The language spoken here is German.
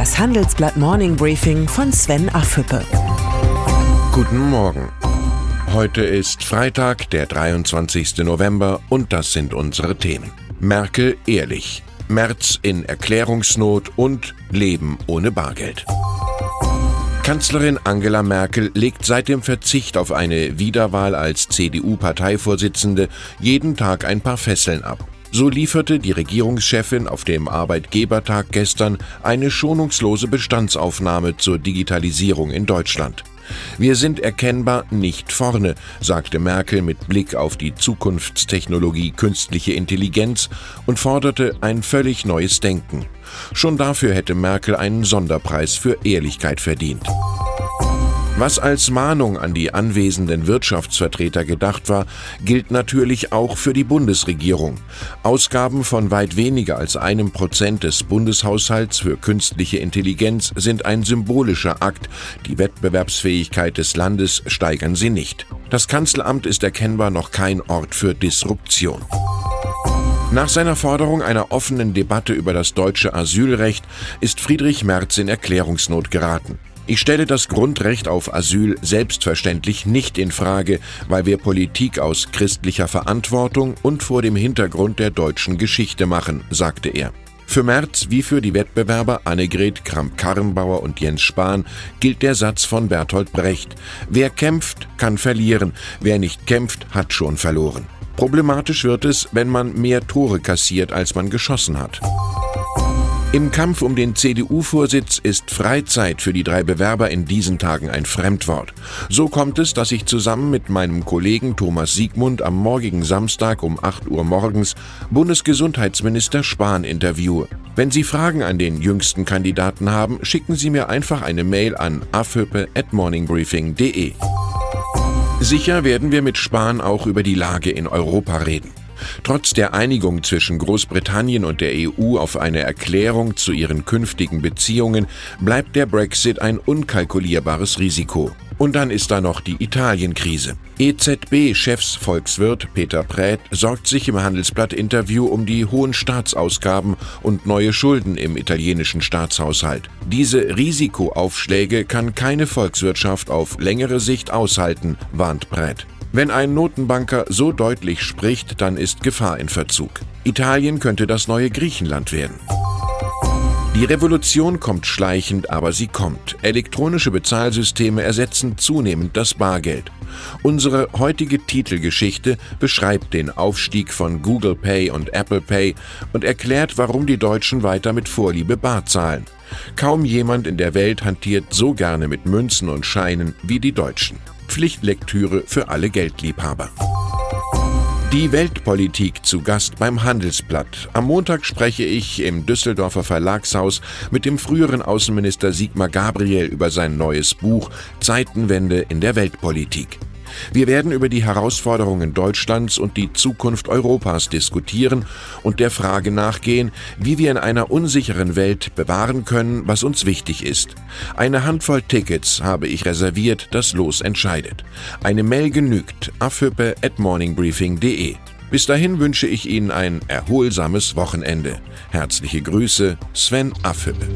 Das Handelsblatt Morning Briefing von Sven Affüppe. Guten Morgen. Heute ist Freitag, der 23. November und das sind unsere Themen. Merkel ehrlich, März in Erklärungsnot und Leben ohne Bargeld. Kanzlerin Angela Merkel legt seit dem Verzicht auf eine Wiederwahl als CDU-Parteivorsitzende jeden Tag ein paar Fesseln ab. So lieferte die Regierungschefin auf dem Arbeitgebertag gestern eine schonungslose Bestandsaufnahme zur Digitalisierung in Deutschland. Wir sind erkennbar nicht vorne, sagte Merkel mit Blick auf die Zukunftstechnologie künstliche Intelligenz und forderte ein völlig neues Denken. Schon dafür hätte Merkel einen Sonderpreis für Ehrlichkeit verdient. Was als Mahnung an die anwesenden Wirtschaftsvertreter gedacht war, gilt natürlich auch für die Bundesregierung. Ausgaben von weit weniger als einem Prozent des Bundeshaushalts für künstliche Intelligenz sind ein symbolischer Akt. Die Wettbewerbsfähigkeit des Landes steigern sie nicht. Das Kanzleramt ist erkennbar noch kein Ort für Disruption. Nach seiner Forderung einer offenen Debatte über das deutsche Asylrecht ist Friedrich Merz in Erklärungsnot geraten. Ich stelle das Grundrecht auf Asyl selbstverständlich nicht in Frage, weil wir Politik aus christlicher Verantwortung und vor dem Hintergrund der deutschen Geschichte machen, sagte er. Für Merz wie für die Wettbewerber Annegret Kramp-Karrenbauer und Jens Spahn gilt der Satz von Bertolt Brecht. Wer kämpft, kann verlieren, wer nicht kämpft, hat schon verloren. Problematisch wird es, wenn man mehr Tore kassiert, als man geschossen hat. Im Kampf um den CDU-Vorsitz ist Freizeit für die drei Bewerber in diesen Tagen ein Fremdwort. So kommt es, dass ich zusammen mit meinem Kollegen Thomas Siegmund am morgigen Samstag um 8 Uhr morgens Bundesgesundheitsminister Spahn interviewe. Wenn Sie Fragen an den jüngsten Kandidaten haben, schicken Sie mir einfach eine Mail an afhüppe@morningbriefing.de. Sicher werden wir mit Spahn auch über die Lage in Europa reden. Trotz der Einigung zwischen Großbritannien und der EU auf eine Erklärung zu ihren künftigen Beziehungen bleibt der Brexit ein unkalkulierbares Risiko. Und dann ist da noch die Italienkrise. EZB-Chefsvolkswirt Peter Prät sorgt sich im Handelsblatt-Interview um die hohen Staatsausgaben und neue Schulden im italienischen Staatshaushalt. Diese Risikoaufschläge kann keine Volkswirtschaft auf längere Sicht aushalten, warnt Prät. Wenn ein Notenbanker so deutlich spricht, dann ist Gefahr in Verzug. Italien könnte das neue Griechenland werden. Die Revolution kommt schleichend, aber sie kommt. Elektronische Bezahlsysteme ersetzen zunehmend das Bargeld. Unsere heutige Titelgeschichte beschreibt den Aufstieg von Google Pay und Apple Pay und erklärt, warum die Deutschen weiter mit Vorliebe bar zahlen. Kaum jemand in der Welt hantiert so gerne mit Münzen und Scheinen wie die Deutschen. Pflichtlektüre für alle Geldliebhaber. Die Weltpolitik zu Gast beim Handelsblatt. Am Montag spreche ich im Düsseldorfer Verlagshaus mit dem früheren Außenminister Sigmar Gabriel über sein neues Buch Zeitenwende in der Weltpolitik. Wir werden über die Herausforderungen Deutschlands und die Zukunft Europas diskutieren und der Frage nachgehen, wie wir in einer unsicheren Welt bewahren können, was uns wichtig ist. Eine Handvoll Tickets habe ich reserviert, das Los entscheidet. Eine Mail genügt, afhüppe at morningbriefing.de. Bis dahin wünsche ich Ihnen ein erholsames Wochenende. Herzliche Grüße, Sven Affüppe.